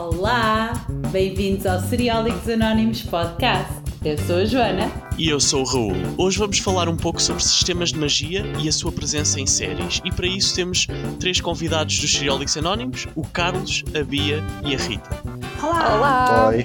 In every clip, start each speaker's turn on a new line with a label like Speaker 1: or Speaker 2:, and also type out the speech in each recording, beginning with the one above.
Speaker 1: Olá, bem-vindos ao Seriólicos Anónimos Podcast. Eu sou a Joana.
Speaker 2: E eu sou o Raul. Hoje vamos falar um pouco sobre sistemas de magia e a sua presença em séries. E para isso temos três convidados dos Seriólicos Anónimos: o Carlos, a Bia e a Rita.
Speaker 1: Olá!
Speaker 3: Olá!
Speaker 4: Oi.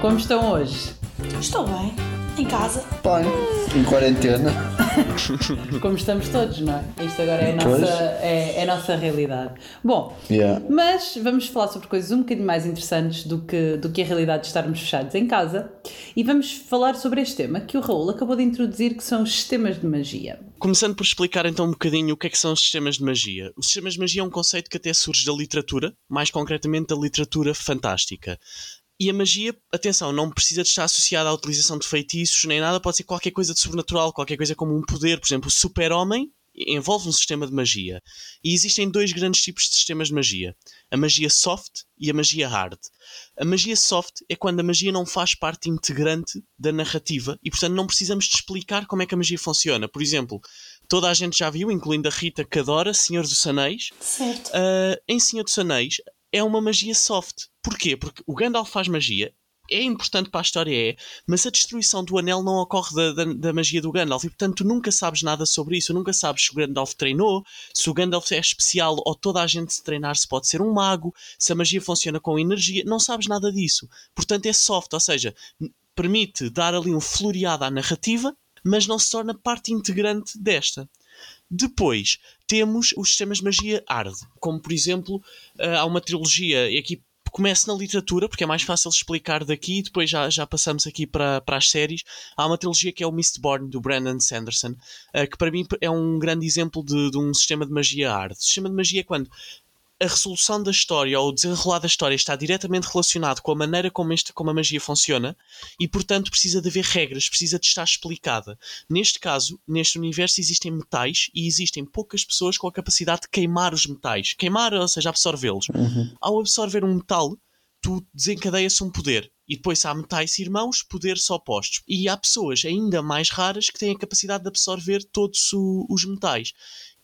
Speaker 1: Como estão hoje?
Speaker 3: Estou bem. Em casa.
Speaker 4: Bem, em quarentena.
Speaker 1: Como estamos todos, não é? Isto agora é a nossa, é, é a nossa realidade. Bom,
Speaker 4: Yeah.
Speaker 1: mas vamos falar sobre coisas um bocadinho mais interessantes do que, do que a realidade de estarmos fechados em casa. E vamos falar sobre este tema que o Raul acabou de introduzir, que são os sistemas de magia.
Speaker 2: Começando por explicar então um bocadinho o que é que são os sistemas de magia. Os sistemas de magia é um conceito que até surge da literatura, mais concretamente da literatura fantástica. E a magia, atenção, não precisa de estar associada à utilização de feitiços nem nada, pode ser qualquer coisa de sobrenatural, qualquer coisa como um poder. Por exemplo, o super-homem envolve um sistema de magia. E existem dois grandes tipos de sistemas de magia: a magia soft e a magia hard. A magia soft é quando a magia não faz parte integrante da narrativa e, portanto, não precisamos de explicar como é que a magia funciona. Por exemplo, toda a gente já viu, incluindo a Rita que adora, Senhor dos Anéis.
Speaker 3: Certo.
Speaker 2: Uh, em Senhor dos Anéis é uma magia soft. Porquê? Porque o Gandalf faz magia, é importante para a história, é, mas a destruição do anel não ocorre da, da, da magia do Gandalf e, portanto, tu nunca sabes nada sobre isso. Nunca sabes se o Gandalf treinou, se o Gandalf é especial ou toda a gente se treinar se pode ser um mago, se a magia funciona com energia, não sabes nada disso. Portanto, é soft, ou seja, permite dar ali um floreado à narrativa, mas não se torna parte integrante desta. Depois temos os sistemas de magia hard, como por exemplo, eh, há uma trilogia, e aqui começo na literatura, porque é mais fácil explicar daqui, e depois já, já passamos aqui para, para as séries. Há uma trilogia que é o Mistborn, do Brandon Sanderson, eh, que para mim é um grande exemplo de, de um sistema de magia hard. O sistema de magia é quando a resolução da história ou o desenrolar da história está diretamente relacionado com a maneira como, este, como a magia funciona e, portanto, precisa de haver regras, precisa de estar explicada. Neste caso, neste universo, existem metais e existem poucas pessoas com a capacidade de queimar os metais. Queimar, ou seja, absorvê-los. Ao absorver um metal, tu desencadeias um poder. E depois há metais irmãos, poderes opostos. E há pessoas ainda mais raras que têm a capacidade de absorver todos o- os metais.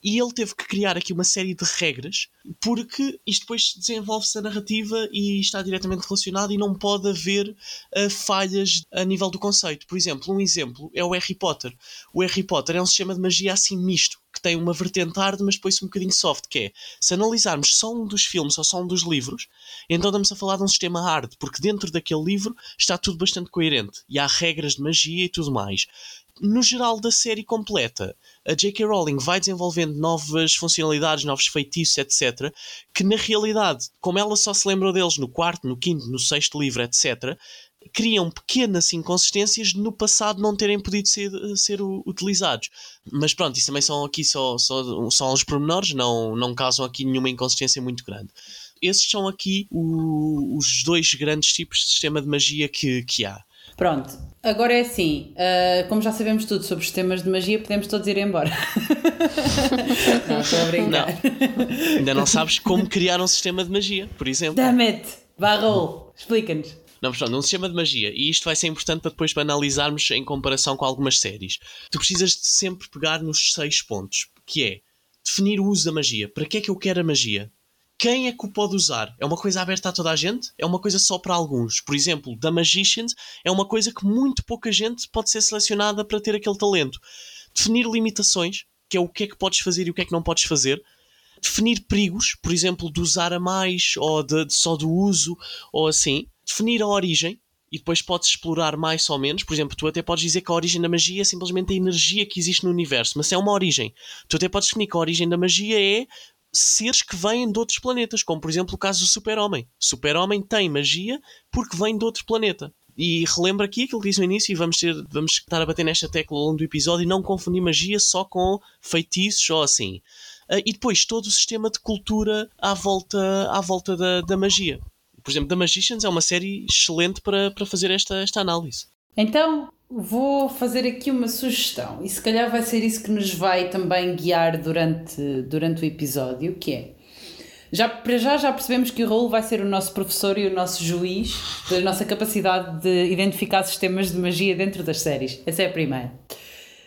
Speaker 2: E ele teve que criar aqui uma série de regras, porque isto depois desenvolve-se a narrativa e está diretamente relacionado e não pode haver ah, falhas a nível do conceito. Por exemplo, um exemplo é o Harry Potter. O Harry Potter é um sistema de magia assim misto, que tem uma vertente hard, mas depois um bocadinho soft, que é, se analisarmos só um dos filmes ou só um dos livros, então estamos a falar de um sistema hard, porque dentro daquele livro está tudo bastante coerente e há regras de magia e tudo mais. No geral da série completa, a J.K. Rowling vai desenvolvendo novas funcionalidades, novos feitiços, etc., que na realidade, como ela só se lembrou deles no quarto, no quinto, no sexto livro, etc., criam pequenas inconsistências no passado não terem podido ser, ser utilizados. Mas pronto, isso também são aqui só, só, só os pormenores, não, não causam aqui nenhuma inconsistência muito grande. Esses são aqui o- os dois grandes tipos de sistema de magia que, que há.
Speaker 1: Pronto, agora é assim, ah, como já sabemos tudo sobre sistemas de magia, podemos todos ir embora. não, estou a brincar.
Speaker 2: Ainda não sabes como criar um sistema de magia, por exemplo.
Speaker 1: Damn it! Raul, explica-nos.
Speaker 2: Não, mas pronto, um sistema de magia. E isto vai ser importante para depois para analisarmos em comparação com algumas séries. Tu precisas de sempre pegar nos seis pontos, que é definir o uso da magia. Para que é que eu quero a magia? Quem é que o pode usar? É uma coisa aberta a toda a gente? É uma coisa só para alguns? Por exemplo, da Magicians é uma coisa que muito pouca gente pode ser selecionada para ter aquele talento. Definir limitações, que é o que é que podes fazer e o que é que não podes fazer. Definir perigos, por exemplo, de usar a mais ou de, de só do uso ou assim. Definir a origem, e depois podes explorar mais ou menos. Por exemplo, tu até podes dizer que a origem da magia é simplesmente a energia que existe no universo, mas é uma origem. Tu até podes definir que a origem da magia é seres que vêm de outros planetas, como por exemplo o caso do Super-Homem. Super-Homem tem magia porque vem de outro planeta. E relembra aqui aquilo que disse no início, e vamos, ter, vamos estar a bater nesta tecla ao longo do episódio e não confundir magia só com feitiços ou assim. Ah, e depois todo o sistema de cultura à volta, à volta da, da magia. Por exemplo, The Magicians é uma série excelente para, para fazer esta, esta análise.
Speaker 1: Então, vou fazer aqui uma sugestão, e se calhar vai ser isso que nos vai também guiar durante, durante o episódio, que é Já, para já já percebemos que o Raul vai ser o nosso professor e o nosso juiz da nossa capacidade de identificar sistemas de magia dentro das séries. Essa é a primeira.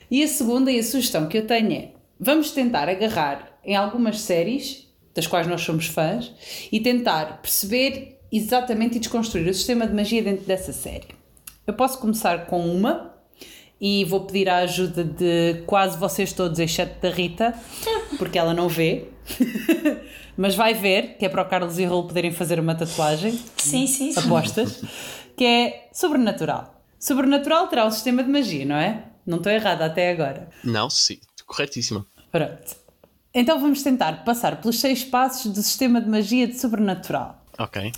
Speaker 1: E a segunda e a sugestão que eu tenho é: vamos tentar agarrar em algumas séries, das quais nós somos fãs, e tentar perceber exatamente e desconstruir o sistema de magia dentro dessa série. Eu posso começar com uma e vou pedir a ajuda de quase vocês todos, exceto da Rita, porque ela não vê. Mas vai ver, que é para o Carlos e o Raul poderem fazer uma tatuagem.
Speaker 3: Sim, sim, sim.
Speaker 1: Apostas. Que é sobrenatural. Sobrenatural terá o sistema de magia, não é? Não estou errada até agora.
Speaker 2: Não, sim, corretíssima.
Speaker 1: Pronto. Então vamos tentar passar pelos seis passos do sistema de magia de sobrenatural.
Speaker 2: Ok.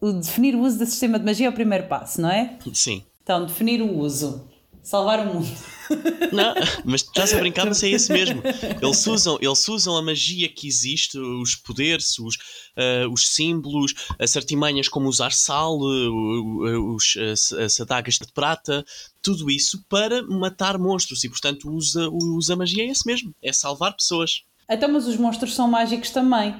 Speaker 1: O definir o uso do sistema de magia é o primeiro passo, não é?
Speaker 2: Sim.
Speaker 1: Então, definir o uso. Salvar o mundo.
Speaker 2: Não, mas estás a brincar, mas é esse mesmo. Eles usam, eles usam a magia que existe, os poderes, os, uh, os símbolos, as artimanhas como usar sal, uh, os, as, as adagas de prata, tudo isso para matar monstros e, portanto, usa, usa a magia é esse mesmo, é salvar pessoas.
Speaker 1: Então, mas os monstros são mágicos também.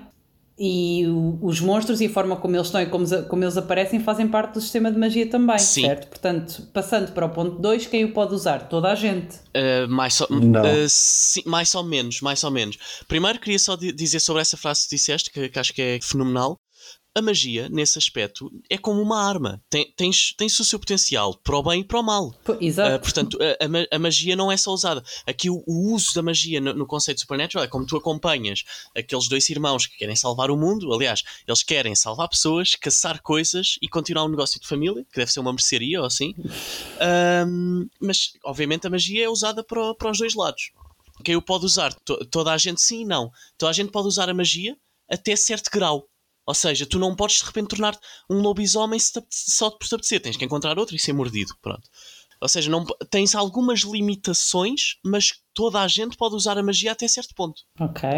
Speaker 1: E o, os monstros e a forma como eles estão e como, como, eles aparecem fazem parte do sistema de magia também,
Speaker 2: Sim.
Speaker 1: certo? Portanto, passando para o ponto 2, quem o pode usar? Toda a gente.
Speaker 2: Uh, mais, ou, uh, sim, mais ou menos, mais ou menos. Primeiro queria só dizer sobre essa frase que disseste, que, que acho que é fenomenal a magia, nesse aspecto, é como uma arma. Tem, tens, tens o seu potencial para o bem e para o mal.
Speaker 1: Exato.
Speaker 2: Uh, portanto, a, a, magia não é só usada. Aqui o, o uso da magia no, no, conceito Supernatural é como tu acompanhas aqueles dois irmãos que querem salvar o mundo. Aliás, eles querem salvar pessoas, caçar coisas e continuar um negócio de família, que deve ser uma mercearia ou assim. Um, mas, obviamente, a magia é usada para, para os dois lados. Quem o pode usar? toda a gente sim e não. Toda a gente pode usar a magia até certo grau. Ou seja, tu não podes de repente tornar um lobisomem só por te apetecer. Tens que encontrar outro e ser mordido. Pronto. Ou seja, não, tens algumas limitações, mas toda a gente pode usar a magia até certo ponto.
Speaker 1: Ok.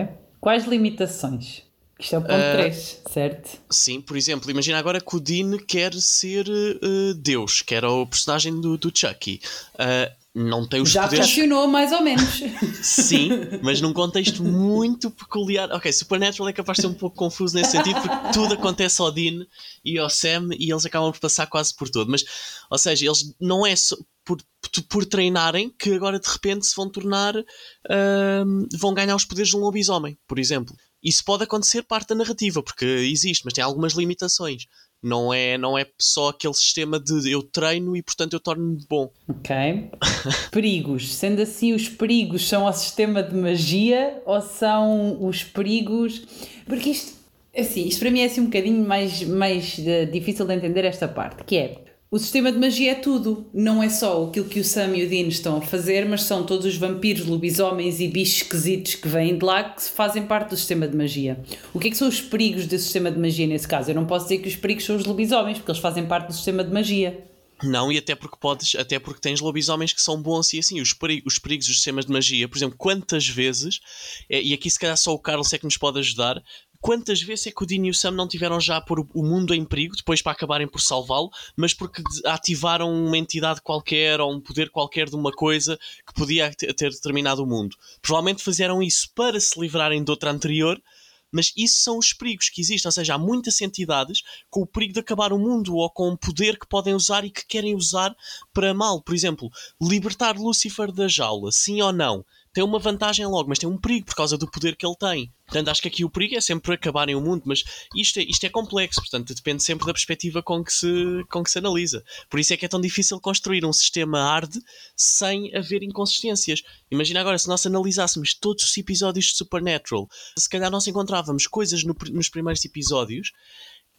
Speaker 1: Quais limitações? Isto é o ponto uh, 3, certo?
Speaker 2: Sim, por exemplo, imagina agora que o Dean quer ser uh, Deus, que era o personagem do, do Chucky. Uh, não tem os
Speaker 1: Já
Speaker 2: poderes.
Speaker 1: Já funcionou mais ou menos.
Speaker 2: Sim, mas num contexto muito peculiar. Ok, Supernatural é capaz de ser um pouco confuso nesse sentido, porque tudo acontece ao Dean e ao Sam e eles acabam por passar quase por tudo. Mas, ou seja, eles não é só por, por treinarem que agora de repente se vão tornar. Uh, vão ganhar os poderes de um lobisomem, por exemplo. Isso pode acontecer parte da narrativa, porque existe, mas tem algumas limitações. Não é, não é só aquele sistema de eu treino e portanto eu torno-me bom.
Speaker 1: Ok. perigos. Sendo assim, os perigos são ao sistema de magia ou são os perigos. Porque isto, assim, isto para mim é assim um bocadinho mais, mais de, difícil de entender esta parte, que é o sistema de magia é tudo. Não é só aquilo que o Sam e o Dean estão a fazer, mas são todos os vampiros, lobisomens e bichos esquisitos que vêm de lá que fazem parte do sistema de magia. O que é que são os perigos desse sistema de magia nesse caso? Eu não posso dizer que os perigos são os lobisomens, porque eles fazem parte do sistema de magia.
Speaker 2: Não, e até porque podes, até porque tens lobisomens que são bons e assim, os perigos, os perigos dos sistemas de magia, por exemplo, quantas vezes, é, e aqui se calhar só o Carlos é que nos pode ajudar, quantas vezes é que o Dean e o Sam não tiveram já a pôr o mundo em perigo, depois para acabarem por salvá-lo, mas porque ativaram uma entidade qualquer ou um poder qualquer de uma coisa que podia ter determinado o mundo. Provavelmente fizeram isso para se livrarem de outra anterior, mas isso são os perigos que existem, ou seja, há muitas entidades com o perigo de acabar o mundo ou com um poder que podem usar e que querem usar para mal. Por exemplo, libertar Lúcifer da jaula, sim ou não? Tem uma vantagem logo, mas tem um perigo por causa do poder que ele tem. Portanto, acho que aqui o perigo é sempre acabarem o mundo, mas isto é, isto é complexo, portanto, depende sempre da perspectiva com que, se, com que se analisa. Por isso é que é tão difícil construir um sistema hard sem haver inconsistências. Imagina agora, se nós analisássemos todos os episódios de Supernatural, se calhar nós encontrávamos coisas no, nos primeiros episódios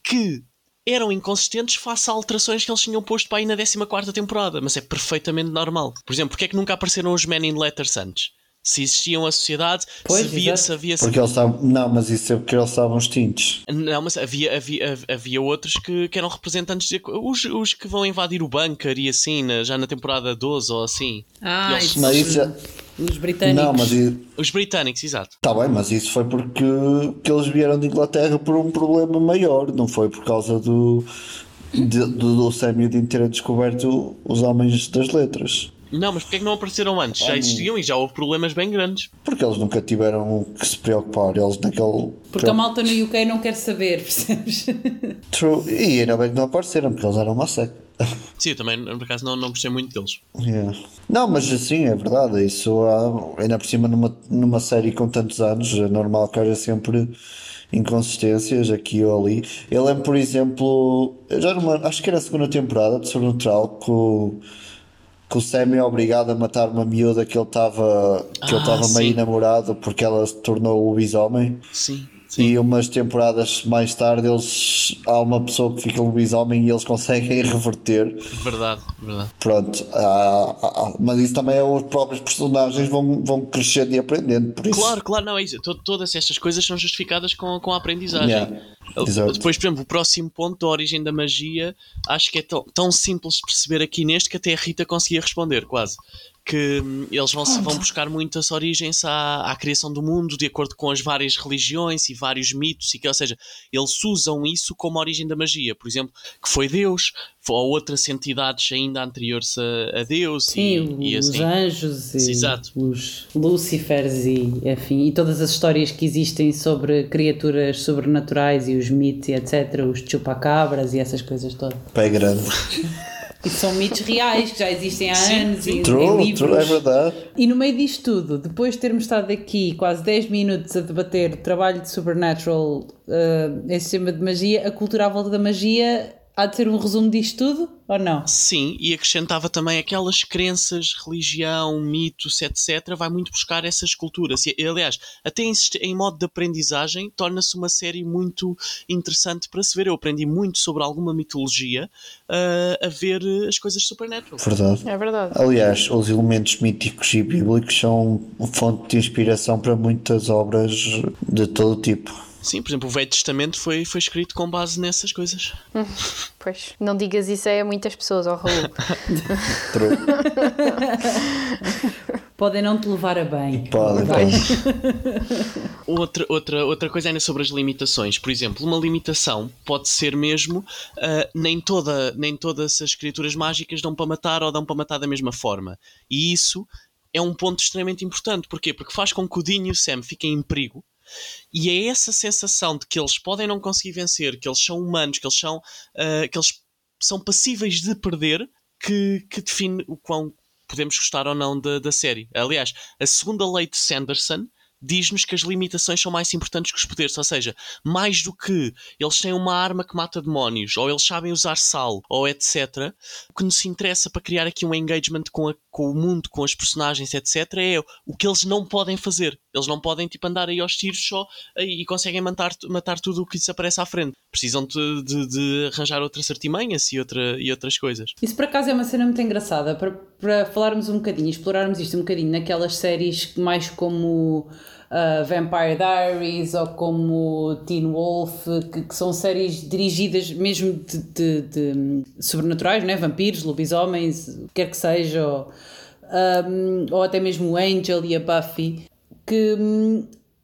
Speaker 2: que eram inconsistentes face a alterações que eles tinham posto para aí na 14 temporada, mas é perfeitamente normal. Por exemplo, porque é que nunca apareceram os Men in Letters antes? Se existiam a sociedade, pois, se havia, se havia
Speaker 4: Porque eles estavam, não, mas isso é porque eles estavam extintos.
Speaker 2: Não, mas havia, havia, havia outros que, que eram representantes, de, os, os que vão invadir o bunker e assim, na, já na temporada 12 ou assim.
Speaker 1: Ah, eles, mas isso já... Os britânicos. Não, mas
Speaker 2: Os britânicos, exato.
Speaker 4: Está bem, mas isso foi porque que eles vieram de Inglaterra por um problema maior, não foi por causa do, de, do, do Sam de terem descoberto os homens das letras.
Speaker 2: Não, mas porquê é que não apareceram antes? Já existiam e já houve problemas bem grandes.
Speaker 4: Porque eles nunca tiveram que se preocupar. Eles naquele.
Speaker 1: Porque a malta no UK não quer saber, percebes?
Speaker 4: True. E ainda bem que não apareceram, porque eles eram uma seca.
Speaker 2: Sim, eu também, por acaso, não, não gostei muito deles.
Speaker 4: Yeah. Não, mas assim, é verdade. Isso há, ainda por cima, numa, numa série com tantos anos, é normal que haja sempre inconsistências aqui ou ali. Eu lembro, por exemplo, já numa, acho que era a segunda temporada de Sobrenatural que o, que o Sam é obrigado a matar uma miúda que ele estava que ele
Speaker 2: Ah,
Speaker 4: estava meio namorado porque ela se tornou o lobisomem.
Speaker 2: Sim, sim.
Speaker 4: E umas temporadas mais tarde eles há uma pessoa que fica lobisomem e eles conseguem reverter.
Speaker 2: Verdade, verdade.
Speaker 4: Pronto, há- há- mas isso também é os próprios personagens vão, vão crescendo e aprendendo. Por isso,
Speaker 2: Claro, claro, não é isso. To- Todas estas coisas são justificadas com, com a aprendizagem.
Speaker 4: Yeah, exato.
Speaker 2: Depois, por exemplo, o próximo ponto da origem da magia, acho que é tão, tão simples de perceber aqui neste que até a Rita conseguia responder, quase. Que hum, eles vão, vão buscar muitas origens à, à criação do mundo, de acordo com as várias religiões e vários mitos, e que, ou seja, eles usam isso como origem da magia. Por exemplo, que foi Deus, ou outras entidades ainda anteriores a, a Deus,
Speaker 1: Sim,
Speaker 2: e, e
Speaker 1: os
Speaker 2: assim.
Speaker 1: anjos e
Speaker 2: Exato.
Speaker 1: os Lucifers e, enfim, e todas as histórias que existem sobre criaturas sobrenaturais e os mitos e etc, os chupacabras e essas coisas todas.
Speaker 4: pé grande.
Speaker 1: E são mitos reais que já existem há
Speaker 2: Sim,
Speaker 1: anos e,
Speaker 4: True,
Speaker 1: livros.
Speaker 4: true, é verdade.
Speaker 1: E no meio disto tudo, depois de termos estado aqui quase 10 minutos a debater o trabalho de Supernatural eh, em sistema de magia, a cultura à volta da magia há de ser um resumo disto tudo ou não?
Speaker 2: Sim, e acrescentava também aquelas crenças, religião, mitos, etc. Vai muito buscar essas culturas. E, aliás, até em, em modo de aprendizagem, torna-se uma série muito interessante para se ver. Eu aprendi muito sobre alguma mitologia ah, a ver as coisas supernatural.
Speaker 4: Verdade.
Speaker 5: É verdade.
Speaker 4: Aliás, os elementos míticos e bíblicos são fonte de inspiração para muitas obras de todo tipo.
Speaker 2: Sim, por exemplo, o Velho Testamento foi, foi escrito com base nessas coisas.
Speaker 5: Pois, não digas isso a muitas pessoas, ó Raul.
Speaker 4: True.
Speaker 1: Podem não te levar a bem.
Speaker 4: Pode,
Speaker 1: Vai.
Speaker 4: pode.
Speaker 2: Outra, outra, outra coisa ainda sobre as limitações. Por exemplo, uma limitação pode ser mesmo ah, nem, toda, nem todas as criaturas mágicas dão para matar ou dão para matar da mesma forma. E isso é um ponto extremamente importante. Porquê? Porque faz com que o Dean e o Sam fiquem em perigo. E é essa sensação de que eles podem não conseguir vencer, que eles são humanos, que eles são, ah, que eles são passíveis de perder, que, que define o quão podemos gostar ou não da, da série. Aliás, a segunda lei de Sanderson diz-nos que as limitações são mais importantes que os poderes, ou seja, mais do que eles têm uma arma que mata demónios, ou eles sabem usar sal, ou etc. O que nos interessa para criar aqui um engagement com, a- com o mundo, com as personagens, etc., é o que eles não podem fazer. Eles não podem tipo, andar aí aos tiros só aí, e conseguem matar, matar tudo o que lhes aparece à frente. Precisam de, de- de arranjar outras artimanhas e, outra, e outras coisas.
Speaker 1: Isso por acaso é uma cena muito engraçada para, para falarmos um bocadinho, explorarmos isto um bocadinho naquelas séries mais como uh, Vampire Diaries ou como Teen Wolf, que, que são séries dirigidas mesmo de, de- de sobrenaturais, né? vampiros, lobisomens, quer que seja, ou, um, ou até mesmo Angel e a Buffy, que hum,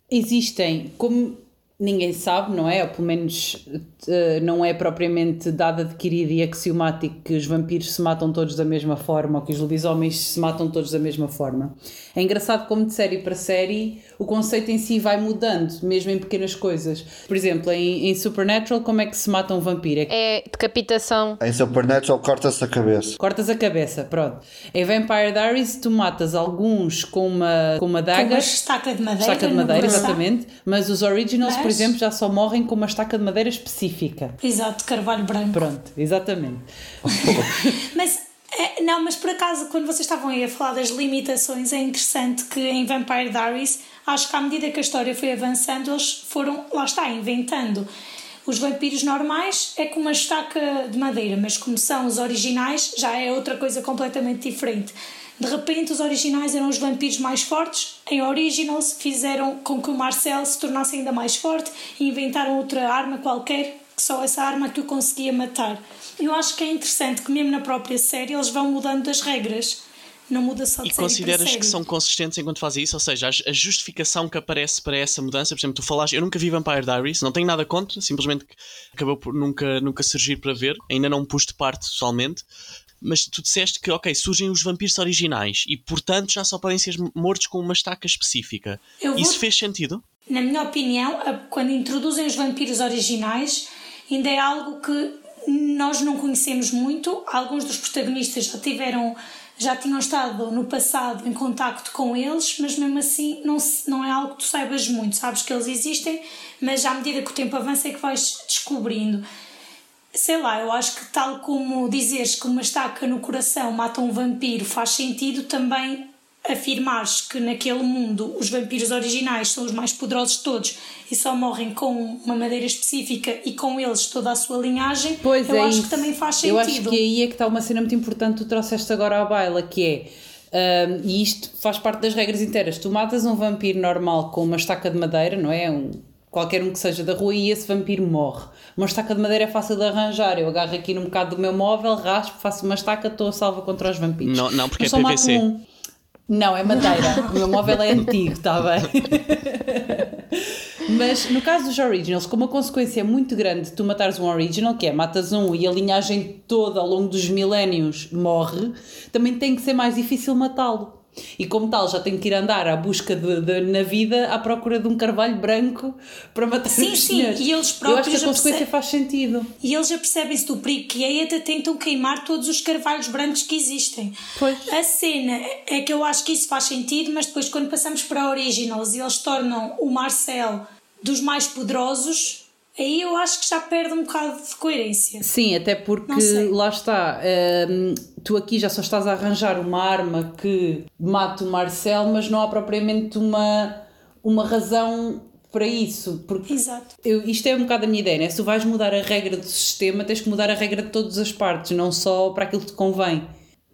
Speaker 1: existem como ninguém sabe, não é? Ou pelo menos eh, não é propriamente dado adquirido e axiomático que os vampiros se matam todos da mesma forma ou que os lobisomens se matam todos da mesma forma. É engraçado como de série para série o conceito em si vai mudando, mesmo em pequenas coisas. Por exemplo, em, em Supernatural, como é que se mata um vampiro? É
Speaker 5: É decapitação.
Speaker 4: Em Supernatural corta-se a cabeça.
Speaker 1: cortas a cabeça, pronto. Em Vampire Diaries, tu matas alguns com uma, com uma
Speaker 3: Com
Speaker 1: daga.
Speaker 3: uma estaca de madeira.
Speaker 1: Estaca de madeira,
Speaker 3: coração.
Speaker 1: exatamente. Mas os originals, por exemplo, já só morrem com uma estaca de madeira específica.
Speaker 3: Exato, carvalho branco.
Speaker 1: Pronto, exatamente.
Speaker 3: Mas, é, não, mas por acaso, quando vocês estavam aí a falar das limitações, é interessante que em Vampire Diaries, acho que à medida que a história foi avançando, eles foram, lá está, inventando. Os vampiros normais é com uma estaca de madeira, mas como são os originais, já é outra coisa completamente diferente. De repente, os originais eram os vampiros mais fortes. Em Originals, fizeram com que o Marcel se tornasse ainda mais forte e inventaram outra arma qualquer, que só essa arma que o conseguia matar. Eu acho que é interessante que, mesmo na própria série, eles vão mudando as regras. Não muda só de
Speaker 2: E consideras que são consistentes enquanto fazem isso? Ou seja, a justificação que aparece para essa mudança, por exemplo, tu falaste, eu nunca vi Vampire Diaries, não tenho nada contra, simplesmente acabou por nunca, nunca surgir para ver, ainda não me pus de parte totalmente. Mas tu disseste que, ok, surgem os vampiros originais e, portanto, já só podem ser mortos com uma estaca específica.
Speaker 3: Vou-
Speaker 2: Isso fez sentido?
Speaker 3: Na minha opinião, quando introduzem os vampiros originais, ainda é algo que nós não conhecemos muito. Alguns dos protagonistas já tiveram já tinham estado no passado em contacto com eles, mas mesmo assim não, não é algo que tu saibas muito. Sabes que eles existem, mas à medida que o tempo avança é que vais descobrindo. Sei lá, eu acho que tal como dizeres que uma estaca no coração mata um vampiro faz sentido, também afirmares que naquele mundo os vampiros originais são os mais poderosos de todos e só morrem com uma madeira específica e com eles toda a sua linhagem,
Speaker 1: Pois
Speaker 3: eu
Speaker 1: é
Speaker 3: acho
Speaker 1: isso.
Speaker 3: que também faz sentido.
Speaker 1: Eu acho que aí é que está uma cena muito importante que tu trouxeste agora à baila, que é, hum, e isto faz parte das regras inteiras, tu matas um vampiro normal com uma estaca de madeira, não é? Um, qualquer um que seja da rua e esse vampiro morre. Uma estaca de madeira é fácil de arranjar, eu agarro aqui num bocado do meu móvel, raspo, faço uma estaca, estou a salva contra os vampiros.
Speaker 2: Não- não, porque é PVC.
Speaker 1: um. Não, é madeira. o meu móvel é antigo, está bem? Mas no caso dos originals, como a consequência é muito grande de tu matares um original, que é matas um e a linhagem toda ao longo dos milénios morre, também tem que ser mais difícil matá-lo. E como tal, já tenho que ir andar à busca de, de- na vida à procura de um carvalho branco para matar
Speaker 3: Sim,
Speaker 1: os
Speaker 3: sim,
Speaker 1: senhores.
Speaker 3: e eles
Speaker 1: Eu acho
Speaker 3: próprios
Speaker 1: que a
Speaker 3: já
Speaker 1: consequência
Speaker 3: percebem-
Speaker 1: faz sentido.
Speaker 3: E eles apercebem-se do perigo que é e até tentam queimar todos os carvalhos brancos que existem.
Speaker 1: Pois.
Speaker 3: A cena é que eu acho que isso faz sentido, mas depois quando passamos para Originals e eles tornam o Marcel dos mais poderosos, aí eu acho que já perde um bocado de coerência.
Speaker 1: Sim, até porque lá está, hum, tu aqui já só estás a arranjar uma arma que mate o Marcel, mas não há propriamente uma, uma razão para isso. Porque
Speaker 3: Exato.
Speaker 1: eu, isto é um bocado a minha ideia, né? Se tu vais mudar a regra do sistema, tens que mudar a regra de todas as partes, não só para aquilo que te convém.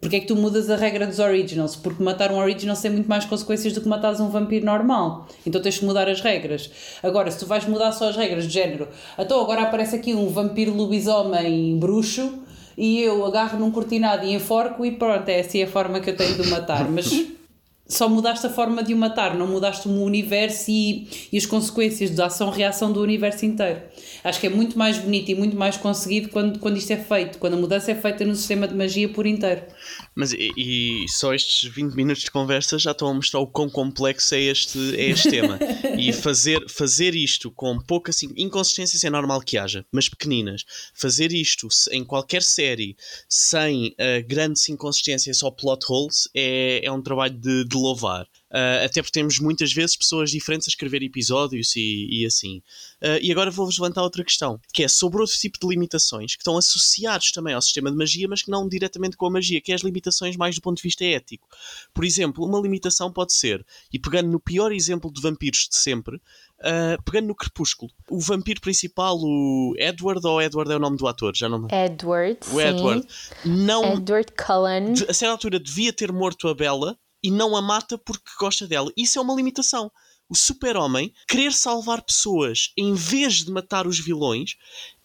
Speaker 1: Porque é que tu mudas a regra dos originals? Porque matar um original tem muito mais consequências do que matares um vampiro normal. Então tens que mudar as regras. Agora, se tu vais mudar só as regras de género, então agora aparece aqui um vampiro lobisomem bruxo e eu agarro num cortinado e enforco e pronto, é assim a forma que eu tenho de matar. Mas só mudaste a forma de o matar, não mudaste o universo e, e as consequências da ação-reação do universo inteiro. Acho que é muito mais bonito e muito mais conseguido quando, quando isto é feito, quando a mudança é feita no sistema de magia por inteiro.
Speaker 2: Mas e, e só estes 20 minutos de conversa já estão a mostrar o quão complexo é este, é este tema. E fazer, fazer isto com pouca assim, inconsistências é normal que haja, mas pequeninas. Fazer isto em qualquer série sem ah, grandes inconsistências ou plot holes é, é um trabalho de, de louvar. Ah, até porque temos muitas vezes pessoas diferentes a escrever episódios e, e assim. Ah, e agora vou-vos levantar outra questão, que é sobre outro tipo de limitações que estão associados também ao sistema de magia, mas que não diretamente com a magia, que é as limitações mais do ponto de vista ético. Por exemplo, uma limitação pode ser, e pegando no pior exemplo de vampiros de sempre, ah, pegando no Crepúsculo, o vampiro principal, o Edward, ou Edward é o nome do ator, já não me
Speaker 5: Edward,
Speaker 2: o
Speaker 5: sim.
Speaker 2: Edward, não
Speaker 5: Edward Cullen.
Speaker 2: a certa altura devia ter morto a Bella e não a mata porque gosta dela. Isso é uma limitação. O super-homem querer salvar pessoas em vez de matar os vilões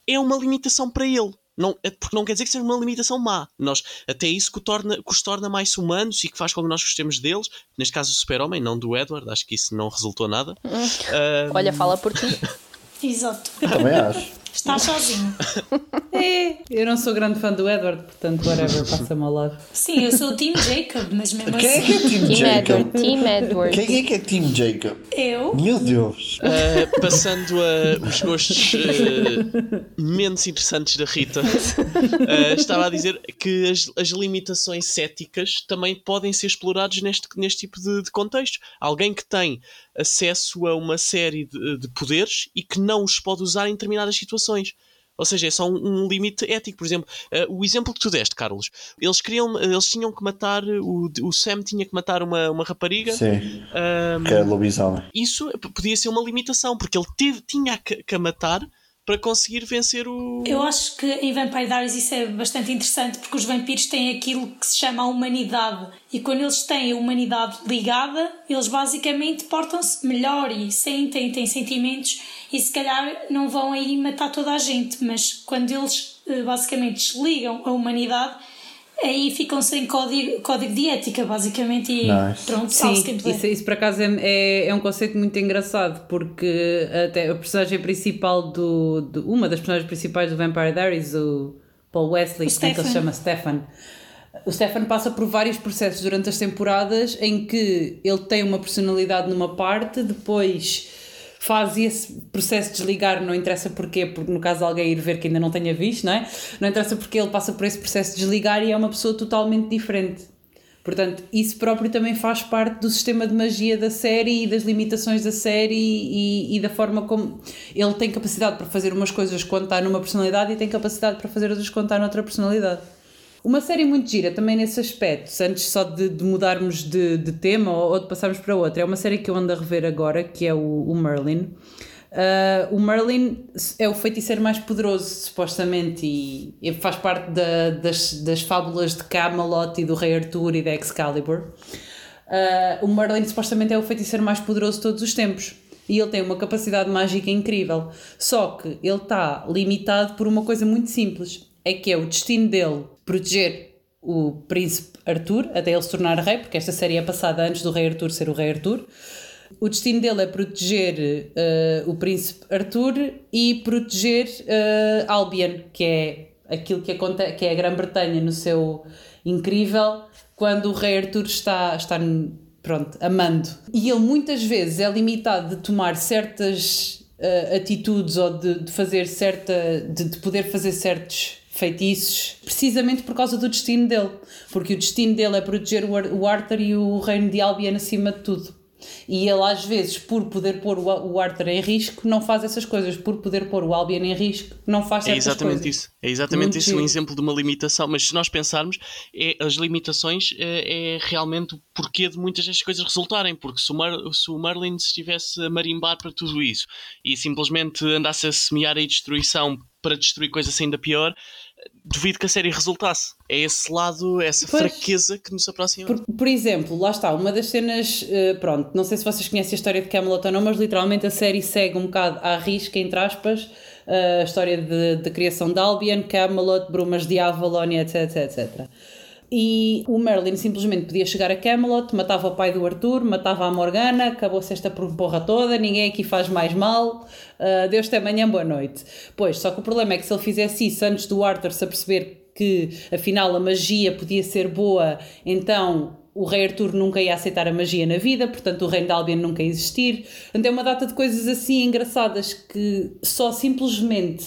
Speaker 2: é uma limitação para ele. Não, é porque não quer dizer que seja uma limitação má. Nós, até isso que, o torna, que os torna mais humanos e que faz com que nós gostemos deles. Neste caso, o super-homem, não do Edward. Acho que isso não resultou nada. Ah,
Speaker 5: Olha, fala por ti.
Speaker 3: Exato.
Speaker 4: Eu também acho.
Speaker 3: Estás sozinho.
Speaker 1: É, eu não sou grande fã do Edward, portanto, whatever, passa-me ao lado.
Speaker 3: Sim, eu sou o Team Jacob, mas mesmo
Speaker 4: Quem é que é
Speaker 3: assim.
Speaker 4: Team
Speaker 5: Team
Speaker 4: Jacob?
Speaker 5: Edward. Team Edward.
Speaker 4: Quem é que é Team Jacob?
Speaker 3: Eu.
Speaker 4: Meu Deus.
Speaker 2: Uh, passando a os gostos uh, menos interessantes da Rita, uh, estava a dizer que as, as limitações céticas também podem ser exploradas neste, neste tipo de, de contexto. Alguém que tem acesso a uma série de, de poderes e que não os pode usar em determinadas situações. Ou seja, é só um, um limite ético. Por exemplo, uh, o exemplo que tu deste, Carlos, eles queriam, eles tinham que matar, o, o Sam tinha que matar uma, uma rapariga.
Speaker 4: Sim,
Speaker 2: um,
Speaker 4: que é lobisomem.
Speaker 2: isso podia ser uma limitação, porque ele teve, tinha que, que a matar para conseguir vencer o.
Speaker 3: Eu acho que em Vampire Diaries isso é bastante interessante porque os vampiros têm aquilo que se chama a humanidade e quando eles têm a humanidade ligada, eles basicamente portam-se melhor e sentem, têm sentimentos e se calhar não vão aí matar toda a gente, mas quando eles eh, basicamente desligam a humanidade, aí ficam sem código, código de ética, basicamente, e
Speaker 4: Nice.
Speaker 3: pronto,
Speaker 1: Sim,
Speaker 3: salve-se quem puder.
Speaker 1: isso, isso por acaso é, é, é um conceito muito engraçado porque até a personagem principal do, do- uma das personagens principais do Vampire Diaries, o Paul Wesley,
Speaker 3: O
Speaker 1: é que ele chama? Stefan. O Stefan passa por vários processos durante as temporadas em que ele tem uma personalidade numa parte, depois faz esse processo de desligar, não interessa porquê, porque no caso de alguém ir ver que ainda não tenha visto, não é? Não interessa porque ele passa por esse processo de desligar e é uma pessoa totalmente diferente. Portanto, isso próprio também faz parte do sistema de magia da série e das limitações da série e, e da forma como ele tem capacidade para fazer umas coisas quando está numa personalidade e tem capacidade para fazer outras quando está noutra personalidade. Uma série muito gira também nesse aspecto, antes só de, de mudarmos de, de tema ou, ou, de passarmos para outra, é uma série que eu ando a rever agora, que é o, o Merlin. Uh, o Merlin é o feiticeiro mais poderoso, supostamente, e, faz parte da, das, das fábulas de Camelot e do Rei Arthur e da Excalibur. Uh, o Merlin supostamente é o feiticeiro mais poderoso de todos os tempos e ele tem uma capacidade mágica incrível. Só que ele está limitado por uma coisa muito simples: é que é o destino dele proteger o príncipe Arthur até ele se tornar rei, porque esta série é passada antes do rei Arthur ser o rei Arthur. O destino dele é proteger uh, o príncipe Arthur e proteger uh, Albion, que é aquilo que, acontece, que é a Grã-Bretanha no seu incrível, quando o rei Arthur está, está pronto, amando. E ele muitas vezes é limitado de tomar certas uh, atitudes ou de, de fazer certa. De, de poder fazer certos feitiços, precisamente por causa do destino dele. Porque o destino dele é proteger o Arthur e o reino de Albion acima de tudo. E ele, às vezes, por poder pôr o Arthur em risco, não faz essas coisas. Por poder pôr o Albion em risco, não faz
Speaker 2: é
Speaker 1: certas
Speaker 2: é exatamente
Speaker 1: coisas.
Speaker 2: Isso. É exatamente Muito isso giro. um exemplo de uma limitação. Mas se nós pensarmos, é, as limitações é, é, realmente o porquê de muitas destas coisas resultarem. Porque se o, Mar, se o Merlin estivesse a marimbar para tudo isso e simplesmente andasse a semear a destruição para destruir coisas ainda pior, duvido que a série resultasse. É esse lado, essa pois, fraqueza que nos aproxima.
Speaker 1: Por, por, exemplo, lá está, uma das cenas, uh, pronto, não sei se vocês conhecem a história de Camelot ou não, mas literalmente a série segue um bocado à risca, entre aspas, uh, a história de, criação de Albion, Camelot, Brumas de Avalon, etc, etc. E o Merlin simplesmente podia chegar a Camelot, matava o pai do Arthur, matava a Morgana, acabou-se esta porra toda, ninguém aqui faz mais mal, uh, Deus até amanhã, boa noite. Pois, só que o problema é que se ele fizesse isso antes do Arthur se aperceber que afinal a magia podia ser boa, então o rei Arthur nunca ia aceitar a magia na vida, portanto o reino de Albion nunca ia existir. Portanto, é uma data de coisas assim engraçadas que só simplesmente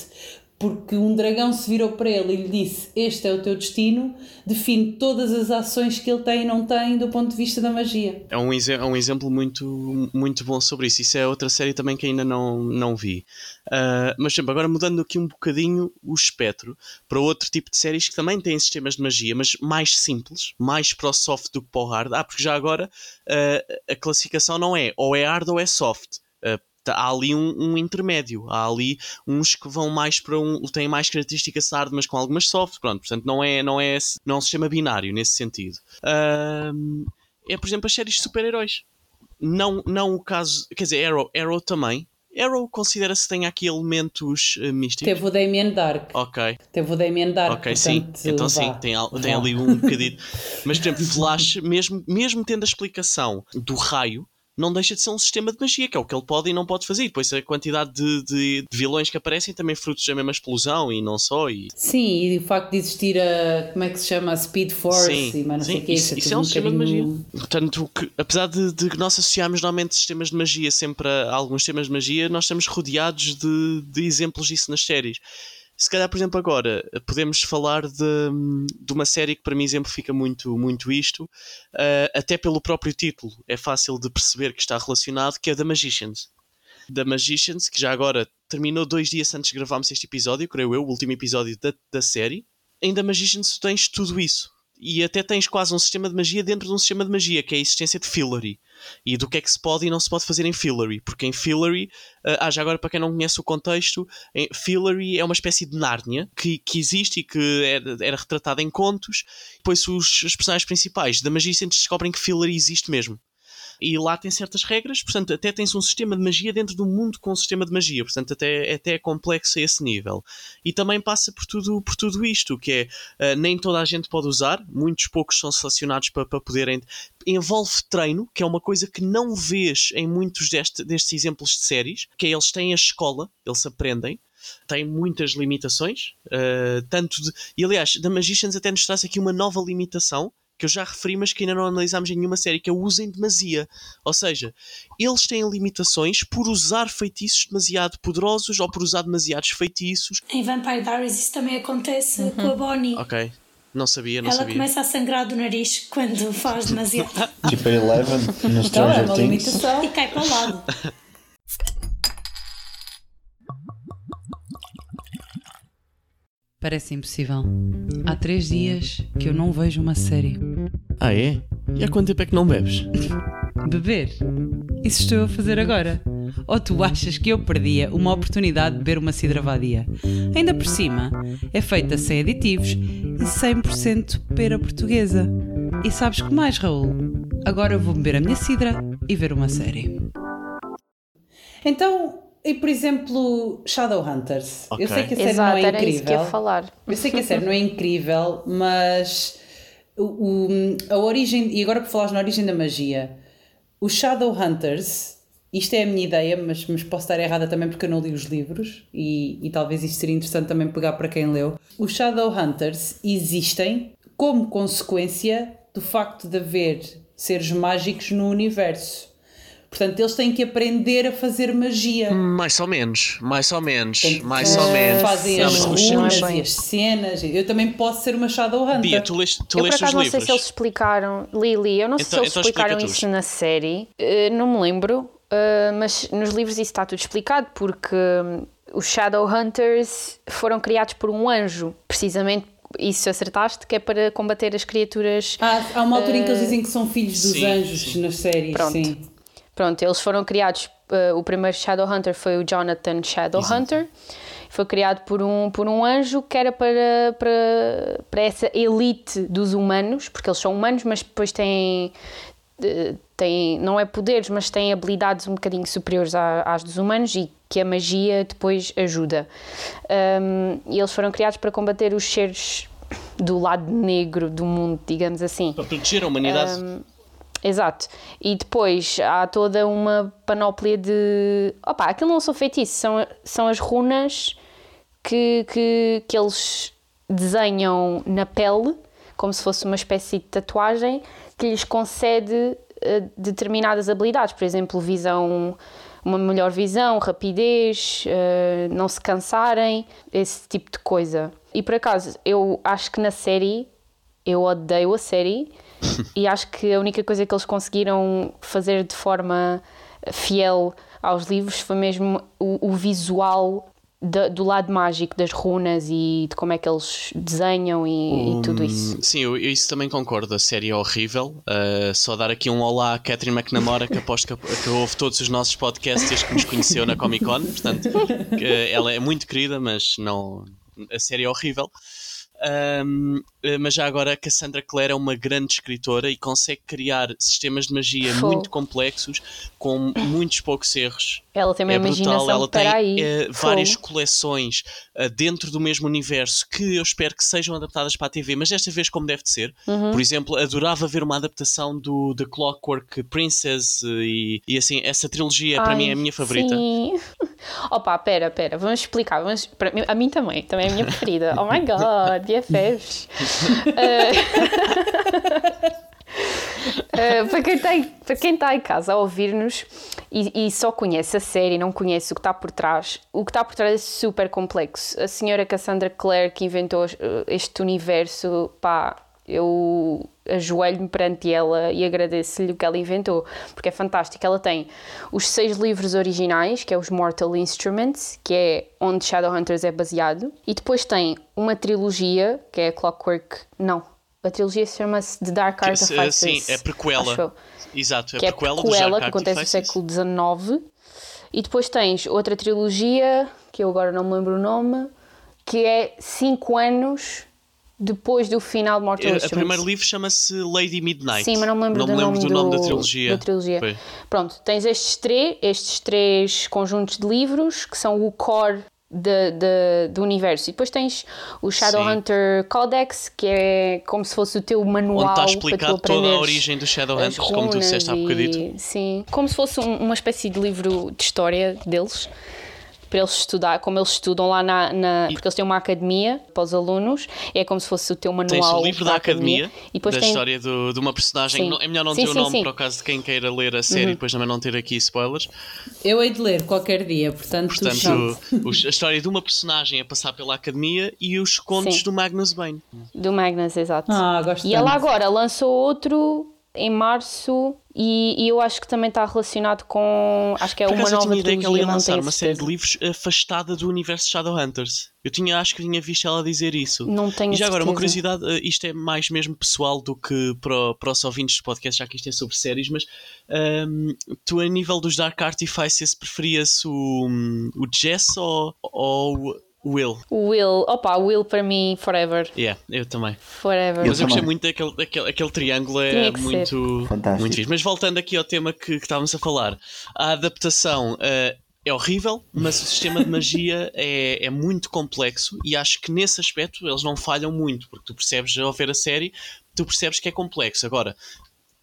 Speaker 1: porque um dragão se virou para ele e lhe disse: Este é o teu destino, define todas as ações que ele tem e não tem do ponto de vista da magia.
Speaker 2: É um, é um exemplo muito, muito bom sobre isso. Isso é outra série também que ainda não, não vi. Uh, mas sempre, agora mudando aqui um bocadinho o espectro para outro tipo de séries que também têm sistemas de magia, mas mais simples, mais para o soft do que para o hard. Ah, porque já agora uh, a classificação não é ou é hard ou é soft. Uh, há ali um, um, intermédio, há ali uns que vão mais para um, têm mais características hard, mas com algumas soft, pronto, portanto não é, não é, não é um sistema binário nesse sentido. Um, é, por exemplo, as séries de super-heróis. Não, não o caso, quer dizer, Arrow, Arrow também. Arrow considera-se que tem aqui elementos uh, místicos.
Speaker 1: Teve o Damien Dark.
Speaker 2: Ok.
Speaker 1: Teve o Damien Dark.
Speaker 2: Ok, sim. Então vá. sim, tem, tem ali um bocadinho. Mas, por exemplo, Flash, mesmo, mesmo tendo a explicação do raio, não deixa de ser um sistema de magia, que é o que ele pode e não pode fazer. E depois a quantidade de, de, de, vilões que aparecem também frutos da mesma explosão e não só. E...
Speaker 1: Sim, e o facto de existir a. como é que se chama? A Speed Force
Speaker 2: sim,
Speaker 1: e mais não sei o que.
Speaker 2: Isso, isso é um, um sistema bocadinho... de magia. Portanto, que, apesar de, de nós associarmos normalmente sistemas de magia sempre a, a alguns sistemas de magia, nós estamos rodeados de, de exemplos disso nas séries. Se calhar, por exemplo, agora podemos falar de, de uma série que para mim exemplifica muito, muito isto, uh, até pelo próprio título é fácil de perceber que está relacionado, que é The Magicians. The Magicians, que já agora terminou dois dias antes de gravarmos este episódio, creio eu, o último episódio da, da série. Em The Magicians tens tudo isso e até tens quase um sistema de magia dentro de um sistema de magia, que é a existência de fillery. E do que é que se pode e não se pode fazer em fillery. Porque em fillery, uh, ah, já agora para quem não conhece o contexto, em fillery é uma espécie de Nárnia que, que existe e que era, era retratada em contos. Depois os, os personagens principais da magia descobrem que fillery existe mesmo e lá tem certas regras, portanto, até tens um sistema de magia dentro do mundo com um sistema de magia, portanto, até, até é complexo a esse nível. E também passa por tudo, por tudo isto, que é uh, nem toda a gente pode usar, muitos poucos são selecionados para, para poderem. Envolve treino, que é uma coisa que não vês em muitos deste, destes exemplos de séries, que é eles têm a escola, eles aprendem, tem muitas limitações, uh, tanto de, e aliás, da Magicians até nos traz aqui uma nova limitação que eu já referi, mas que ainda não analisámos em nenhuma série, que é o uso em demasia. Ou seja, eles têm limitações por usar feitiços demasiado poderosos ou por usar demasiados feitiços.
Speaker 3: Em Vampire Diaries isso também acontece uhum. com a Bonnie.
Speaker 2: Ok. Não sabia, não
Speaker 3: Ela
Speaker 2: sabia.
Speaker 3: começa a sangrar do nariz quando faz demasiado.
Speaker 4: Tipo a Eleven no
Speaker 1: Então é uma
Speaker 4: Things.
Speaker 1: limitação.
Speaker 3: e cai para o lado.
Speaker 1: Parece impossível. Há três dias que eu não vejo uma série.
Speaker 2: Ah, é? E há quanto tempo é que não bebes?
Speaker 1: Beber? Isso estou a fazer agora. Ou tu achas que eu perdia uma oportunidade de beber uma cidra vadia? Ainda por cima, é feita sem aditivos e 100% pera portuguesa. E sabes que mais, Raul? Agora eu vou beber a minha cidra e ver uma série. Então, e por exemplo, Shadowhunters?
Speaker 2: Ok.
Speaker 1: Eu sei que a série
Speaker 5: Exato,
Speaker 1: não é
Speaker 5: era isso que
Speaker 1: incrível.
Speaker 5: ia falar.
Speaker 1: Eu sei que a série não é incrível, mas o, a origem, e agora por falares na origem da magia, os Shadowhunters, isto é a minha ideia, mas, mas posso estar errada também porque eu não li os livros e, e talvez isto seria interessante também pegar para quem leu. Os Shadowhunters existem como consequência do facto de haver seres mágicos no universo. Portanto, eles têm que aprender a fazer magia.
Speaker 2: Mais ou menos, mais ou menos,
Speaker 1: Tem que-
Speaker 2: mais ou menos.
Speaker 1: Fazem as
Speaker 2: mas
Speaker 5: runas,
Speaker 1: e as cenas. Eu também posso ser uma Shadowhunter.
Speaker 2: Bia, tu leste, tu
Speaker 5: eu por
Speaker 2: leste
Speaker 5: acaso não
Speaker 2: livros?
Speaker 5: sei se eles explicaram, Lili, eu não sei
Speaker 2: Então-
Speaker 5: se eles
Speaker 2: então
Speaker 5: explicaram
Speaker 2: explica tu.
Speaker 5: isso na série, Eh, não me lembro, eh, mas nos livros isso está tudo explicado porque hum, os Shadowhunters foram criados por um anjo, precisamente isso acertaste, que é para combater as criaturas.
Speaker 1: Há, há uma altura em que eles dizem que são filhos dos
Speaker 2: Sim,
Speaker 1: anjos nas séries.
Speaker 5: Pronto.
Speaker 1: Sim.
Speaker 5: Pronto, eles foram criados. eh, o primeiro Shadowhunter foi o Jonathan Shadowhunter. Foi criado por um, por um anjo que era para, para, para essa elite dos humanos, porque eles são humanos, mas depois têm, têm não é poderes, mas têm habilidades um bocadinho superiores à- às dos humanos e que a magia depois ajuda. Um, e eles foram criados para combater os seres do lado negro do mundo, digamos assim.
Speaker 2: Para proteger a humanidade.
Speaker 5: Exato. E depois há toda uma panóplia de. Opa, aquilo não são feitiços, são, são as runas que, que, que eles desenham na pele, como se fosse uma espécie de tatuagem, que lhes concede eh, determinadas habilidades, por exemplo, visão, uma melhor visão, rapidez, eh, não se cansarem, esse tipo de coisa. E por acaso, eu acho que na série, eu odeio a série e acho que a única coisa que eles conseguiram fazer de forma fiel aos livros foi mesmo o, o visual da- do lado mágico das runas e de como é que eles desenham e, e tudo isso.
Speaker 2: Hum, Sim, eu, eu isso também concordo. A série é horrível. Uh, só dar aqui um olá à Catherine McNamara, que aposto que, que ouve todos os nossos podcasts que nos conheceu na Comic Con. Portanto, ela é muito querida, mas não. A série é horrível. Um, eh, mas já agora Cassandra Clare é uma grande escritora e consegue criar sistemas de magia muito complexos com muitos poucos erros.
Speaker 5: Ela tem uma
Speaker 2: é brutal,
Speaker 5: imaginação,
Speaker 2: ela tem
Speaker 5: aí.
Speaker 2: eh,
Speaker 5: fogo.
Speaker 2: várias coleções eh, dentro do mesmo universo que eu espero que sejam adaptadas para a TV, mas desta vez como deve de ser.
Speaker 5: Uhum.
Speaker 2: Por exemplo, adorava ver uma adaptação do The Clockwork Princess eh, e, e assim, essa trilogia para
Speaker 5: Ai,
Speaker 2: mim é a minha favorita.
Speaker 5: Sim. Opa, pera, pera, vamos explicar. Vamos, para mim- a mim também, também é a minha preferida. Oh my god, BFFs. Uh, para quem está para quem está em casa a ouvir-nos e, e só conhece a série, não conhece o que está por trás, o que está por trás é super complexo. A senhora Cassandra Clare que inventou uh, este universo, pá, eu ajoelho-me perante ela e agradeço-lhe o que ela inventou, porque é fantástico. Ela tem os seis livros originais, que é os Mortal Instruments, que é onde Shadowhunters é baseado, e depois tem uma trilogia, que é Clockwork. Não, a trilogia chama-se The Dark Artifices.
Speaker 2: sim, é prequela.
Speaker 5: acho eu
Speaker 2: Exato, é
Speaker 5: que é
Speaker 2: prequela, do
Speaker 5: prequela, que acontece no século XIX. E depois tens outra trilogia, que eu agora não me lembro o nome, que é cinco anos depois do final de Mortal
Speaker 2: Eh, O
Speaker 5: Instruments.
Speaker 2: primeiro livro chama-se Lady Midnight.
Speaker 5: Sim, mas não me lembro,
Speaker 2: não
Speaker 5: do,
Speaker 2: me lembro
Speaker 5: nome
Speaker 2: do nome
Speaker 5: do-
Speaker 2: da trilogia.
Speaker 5: da trilogia. Pronto, tens estes três, estes três conjuntos de livros que são o core de, de- do universo. E depois tens o Shadowhunter Codex, que é como se fosse o teu manual
Speaker 2: Onde está
Speaker 5: para
Speaker 2: explicado toda a origem dos
Speaker 5: as
Speaker 2: Shadowhunters, como tu disseste há bocadito.
Speaker 5: e- Sim, como se fosse um- uma espécie de livro de história deles. Para eles estudar, como eles estudam lá na, na porque eles têm uma academia para os alunos, é como se fosse o teu manual.
Speaker 2: Tens o livro da, academia,
Speaker 5: academia
Speaker 2: e depois da tem... história do, de uma personagem. Não, é melhor não sim, dizer sim, o nome sim. para o caso de quem queira ler a série, uhum. depois também não ter aqui spoilers.
Speaker 1: Eu hei de ler qualquer dia, portanto.
Speaker 2: Portanto, o, a história de uma personagem a passar pela academia e os contos do Magnus Bane.
Speaker 5: Do Magnus, exato.
Speaker 1: Ah, gosto
Speaker 5: e ela agora lançou outro em março e, e, eu acho que também está relacionado com acho que é Por uma nova eu tinha ideia que ela ia lançar
Speaker 2: uma série de livros afastada do universo Shadowhunters. Eu tinha acho que tinha visto ela dizer isso.
Speaker 5: Não tenho
Speaker 2: e já
Speaker 5: certeza.
Speaker 2: agora uma curiosidade eh, isto é mais mesmo pessoal do que para, para os ouvintes do podcast já que isto é sobre séries mas um, ehm, tu a nível dos Dark Artifices preferias o, o Jess ou, ou Will.
Speaker 5: Will, opa, Will para mim, forever.
Speaker 2: Yeah, eu também.
Speaker 5: Forever.
Speaker 2: Mas eu, gostei muito daquele, daquele aquele triângulo, é muito, Fantástico. muito fixe. Mas voltando aqui ao tema que, que estávamos a falar, a adaptação uh, é horrível, mas o sistema de magia é, é muito complexo e acho que nesse aspecto eles não falham muito, porque tu percebes ao ver a série, tu percebes que é complexo. Agora,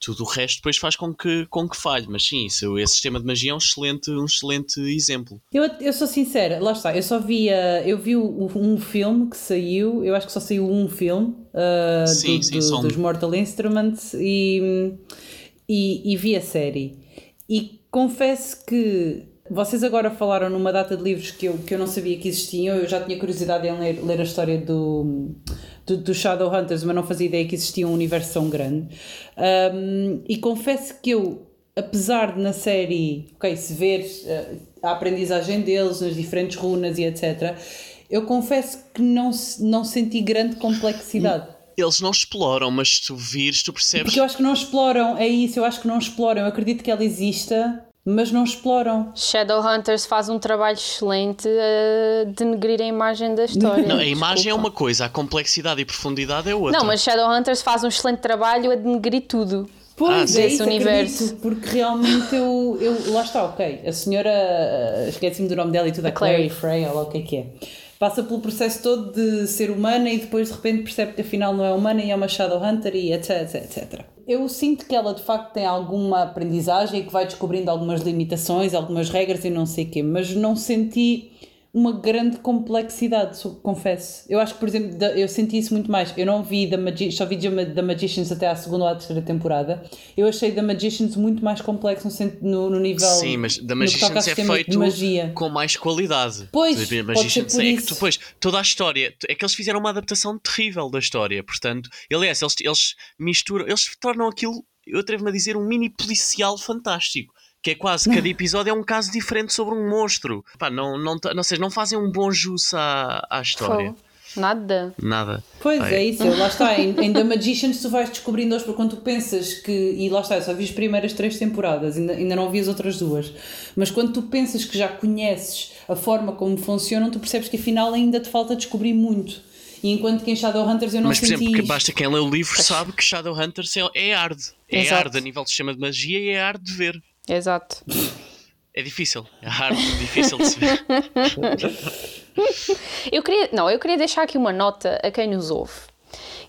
Speaker 2: tudo o resto depois faz com que, com que falhe. Mas sim, isso, esse sistema de magia é um excelente, um excelente exemplo.
Speaker 1: Eu, eu sou sincera, lá está, eu só via, eu vi um filme que saiu, eu acho que só saiu um filme uh, sim, do, sim, do, dos Mortal Instruments e, e, e vi a série. E confesso que vocês agora falaram numa data de livros que eu, que eu não sabia que existiam, eu já tinha curiosidade em ler, ler a história do do, do Shadowhunters, mas não fazia ideia que existia um universo tão grande. Um, e confesso que eu, apesar de na série, ok, se ver uh, a aprendizagem deles nas diferentes runas e etc., eu confesso que não, não senti grande complexidade.
Speaker 2: Eles não exploram, mas se tu vires, tu percebes.
Speaker 1: Porque eu acho que não exploram, é isso, eu acho que não exploram. Eu acredito que ela exista, mas não exploram.
Speaker 5: Shadowhunters faz um trabalho excelente a denegrir a imagem da história.
Speaker 2: Não, a imagem Desculpa. é uma coisa, a complexidade e profundidade é outra.
Speaker 5: Não, mas Shadowhunters faz um excelente trabalho a denegrir tudo.
Speaker 1: Pois, ah, é isso, universo. Acredito, porque realmente eu, eu. Lá está, ok. A senhora. Uh, Esqueci-me do nome dela e tudo, a Clary Frey, ou lá o que é que é. Passa pelo processo todo de ser humana e depois de repente percebe que afinal não é humana e é uma Shadowhunter e etc, etc. Eu sinto que ela de facto tem alguma aprendizagem e que vai descobrindo algumas limitações, algumas regras e não sei o quê, mas não senti uma grande complexidade, confesso. Eu acho que, por exemplo, eu senti isso muito mais. Eu não vi The Magi só vi The Magicians até à segunda ou à terceira temporada. Eu achei The Magicians muito mais complexo no, no nível.
Speaker 2: Sim, mas The Magicians é feito com mais qualidade.
Speaker 1: Pois, The Magicians é que
Speaker 2: depois toda a história é que eles fizeram uma adaptação terrível da história. Portanto, aliás, eles, eles misturam, eles tornam aquilo, eu atrevo-me a dizer, um mini policial fantástico que é quase cada episódio é um caso diferente sobre um monstro. Pá, não, não, não, sei, não fazem um bom jus à, à história.
Speaker 5: Nada.
Speaker 2: Nada.
Speaker 1: Pois é, isso, lá está. Em, em The Magicians tu vais descobrindo hoje, quando tu pensas que. E lá está, eu só vi as primeiras três temporadas, ainda, ainda não vi as outras duas. Mas quando tu pensas que já conheces a forma como funcionam, tu percebes que afinal ainda te falta descobrir muito. E enquanto que em Shadowhunters eu não
Speaker 2: Mas, por
Speaker 1: senti
Speaker 2: exemplo, basta quem lê o livro sabe que Shadowhunters é, é hard. É Exato. hard a nível do sistema de magia e é hard de ver.
Speaker 5: Exato.
Speaker 2: É difícil, é hard, difícil de se ver.
Speaker 5: eu queria, não, eu queria deixar aqui uma nota a quem nos ouve,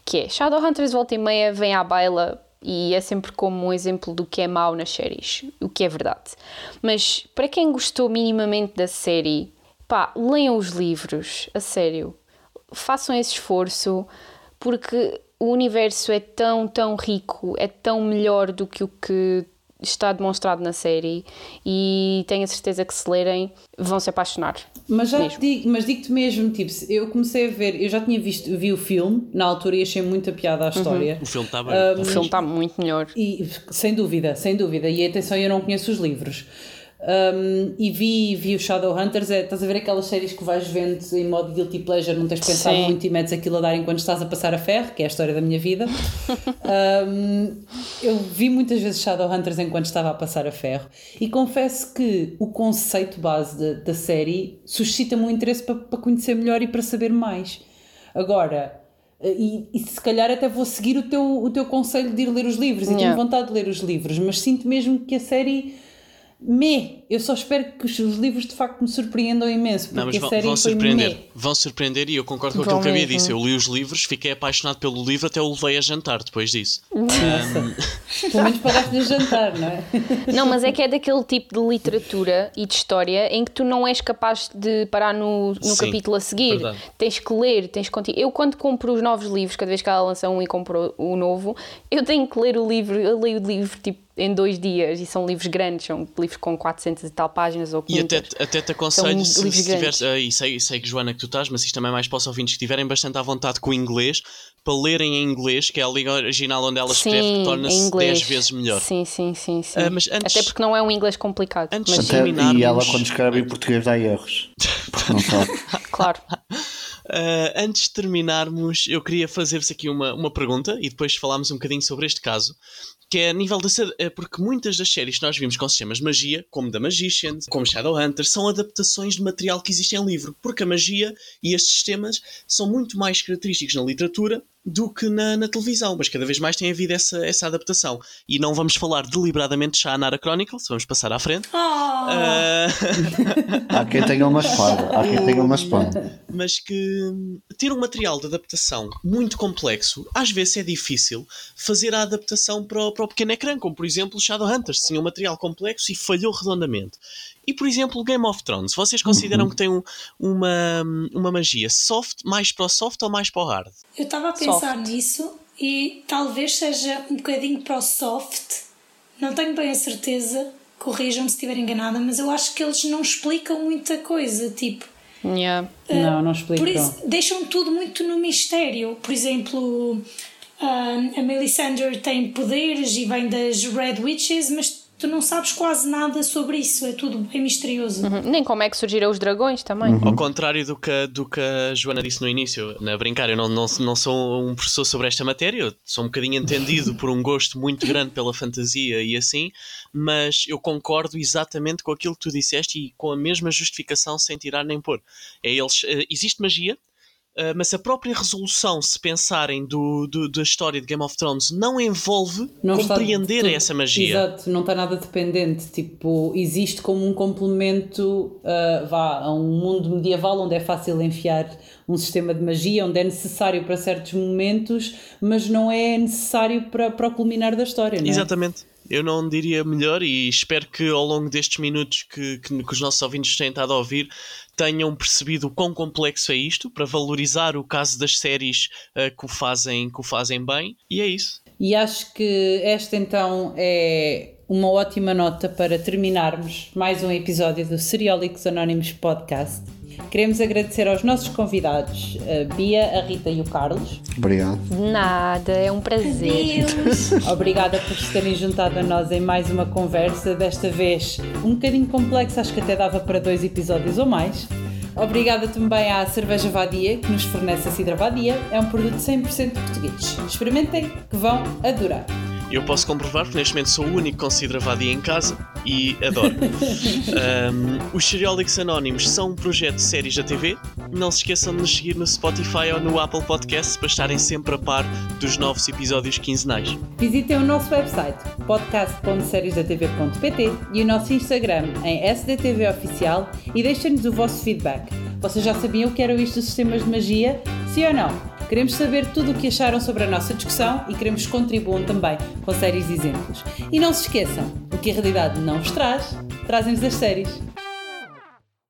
Speaker 5: que é Shadowhunters volta e meia vem à baila e é sempre como um exemplo do que é mau nas séries, o que é verdade. Mas para quem gostou minimamente da série, pá, leiam os livros, a sério. Façam esse esforço, porque o universo é tão, tão rico, é tão melhor do que o que está demonstrado na série e tenho a certeza que se lerem vão se apaixonar.
Speaker 1: Mas já te digo, mas digo-te mesmo, tipo, eu comecei a ver, eu já tinha visto, vi o filme na altura e achei muita piada a história. Uhum.
Speaker 2: O filme está bem.
Speaker 5: Um, o filme está muito melhor.
Speaker 1: E, sem dúvida, sem dúvida. E atenção, eu não conheço os livros. Um, e vi, vi o Shadowhunters, é, estás a ver aquelas séries que vais vendo em modo guilty pleasure, não tens pensado Sim. muito e metes aquilo a dar enquanto estás a passar a ferro, que é a história da minha vida. um, eu vi muitas vezes Shadowhunters enquanto estava a passar a ferro e confesso que o conceito base da, da série suscita-me um interesse para, para conhecer melhor e para saber mais. Agora, e, e, se calhar até vou seguir o teu, o teu conselho de ir ler os livros yeah. e tenho vontade de ler os livros, mas sinto mesmo que a série me. Eu só espero que os, os livros de facto me surpreendam imenso, porque
Speaker 2: Não, mas
Speaker 1: a
Speaker 2: vão,
Speaker 1: série
Speaker 2: vão
Speaker 1: foi
Speaker 2: surpreender.
Speaker 1: me.
Speaker 2: Vão surpreender e eu concordo com aquilo que havia
Speaker 5: mesmo.
Speaker 2: disse. Eu li os livros, fiquei apaixonado pelo livro, até o levei a jantar depois disso.
Speaker 1: Nossa. Pelo menos pagaste-lhe jantar, não é?
Speaker 5: Não, mas é que é daquele tipo de literatura e de história em que tu não és capaz de parar no, no
Speaker 2: Sim,
Speaker 5: capítulo a seguir.
Speaker 2: verdade.
Speaker 5: Tens que ler, tens que continuar. Eu, quando compro os novos livros, cada vez que ela lança um e compro o novo, eu tenho que ler o livro. Eu leio o livro tipo em dois dias e são livros grandes, são livros com 400 e tal páginas ou
Speaker 2: E
Speaker 5: 500.
Speaker 2: até, até te aconselho, se, se tiveres, ah, e sei, sei que Joana que tu estás, mas isto também é mais para os ouvintes que estiverem bastante à vontade com o inglês, para lerem em inglês, que é a língua original onde ela escreve, que
Speaker 5: Sim, em
Speaker 2: torna-se
Speaker 5: inglês.
Speaker 2: 10 vezes melhor.
Speaker 5: Sim, sim, sim. sim.
Speaker 2: Ah, mas antes-
Speaker 5: Até porque não é um inglês complicado.
Speaker 2: Antes
Speaker 5: mas sim,
Speaker 4: Até-
Speaker 2: terminarmos-
Speaker 4: e ela, quando escreve em português, dá erros. Porque não sabe.
Speaker 5: claro.
Speaker 2: Uh, antes de terminarmos, eu queria fazer-vos aqui uma, uma pergunta e depois falarmos um bocadinho sobre este caso. Que é a nível sé- é Porque muitas das séries que nós vimos com sistemas de magia, como The Magician, como Shadowhunters, são adaptações de material que existe em livro. Porque a magia e estes sistemas são muito mais característicos na literatura do que na, na televisão, mas cada vez mais tem havido essa, essa adaptação. E não vamos falar deliberadamente de Shannara Chronicles, vamos passar à frente.
Speaker 3: Oh,
Speaker 2: Uh,
Speaker 4: Há quem tenha uma espada. Há quem tenha uma espada.
Speaker 2: mas que hum, ter um material de adaptação muito complexo, às vezes é difícil fazer a adaptação para o, para o pequeno ecrã, como por exemplo Shadowhunters, tinha um material complexo e falhou redondamente. E por exemplo Game of Thrones, vocês consideram que tem um- uma, uma magia soft, mais para o soft ou mais para o hard?
Speaker 3: eu estava a pensar
Speaker 5: Soft.
Speaker 3: nisso e talvez seja um bocadinho para o soft. Não tenho bem a certeza, corrijam-me se estiver enganada, mas eu acho que eles não explicam muita coisa. Tipo,
Speaker 5: Yeah.
Speaker 1: Não, não
Speaker 3: Por
Speaker 1: explicam.
Speaker 3: isso, deixam tudo muito no mistério. Por exemplo, ah, a Melisandre tem poderes e vem das Red Witches, mas tu não sabes quase nada sobre isso. É tudo bem misterioso.
Speaker 5: Uhum. Nem como é que surgiram os dragões também.
Speaker 2: Ao contrário do que, a- do que a Joana disse no início, na brincar, eu não, não, não sou um professor sobre esta matéria, eu sou um bocadinho entendido por um gosto muito grande pela fantasia e assim, mas eu concordo exatamente com aquilo que tu disseste e com a mesma justificação sem tirar nem pôr. É eles, eh, existe magia, eh, mas a própria resolução, se pensarem do, do- da história de Game of Thrones, não envolve
Speaker 1: Não está
Speaker 2: compreender
Speaker 1: tudo-
Speaker 2: essa magia.
Speaker 1: Exato, não está nada dependente. Tipo, existe como um complemento ah, vá, a um mundo medieval onde é fácil enfiar um sistema de magia, onde é necessário para certos momentos, mas não é necessário para, para o culminar da história. Não é?
Speaker 2: Exatamente. Eu não diria melhor e espero que ao longo destes minutos que, que, que os nossos ouvintes têm estado a ouvir tenham percebido o quão complexo é isto para valorizar o caso das séries eh, que, o fazem, que o fazem bem. E é isso.
Speaker 1: E acho que esta então é uma ótima nota para terminarmos mais um episódio do Seriólicos Anónimos Podcast. Queremos agradecer aos nossos convidados, a Bia, a Rita e o Carlos.
Speaker 4: Obrigado.
Speaker 5: De nada, é um prazer.
Speaker 1: Obrigada por se terem juntado a nós em mais uma conversa, desta vez um bocadinho complexa, acho que até dava para dois episódios ou mais. Obrigada também à Cerveja Vadia, que nos fornece a Cidra Vadia, é um produto 100% português. Experimentem, que vão adorar.
Speaker 2: Eu posso comprovar porque neste momento sou o único que considera vadia em casa e adoro. Um, os Seriólicos Anónimos são um projeto de séries da TV. Não se esqueçam de nos seguir no Spotify ou no Apple Podcasts para estarem sempre a par dos novos episódios quinzenais.
Speaker 1: Visitem o nosso website podcast.seriesdatv.pt e o nosso Instagram em SDTV Oficial e deixem-nos o vosso feedback. Vocês já sabiam o que eram isto dos sistemas de magia? Sim ou não? Queremos saber tudo o que acharam sobre a nossa discussão e queremos que contribuam também com séries e exemplos. E não se esqueçam, o que a realidade não vos traz, trazem-vos as séries.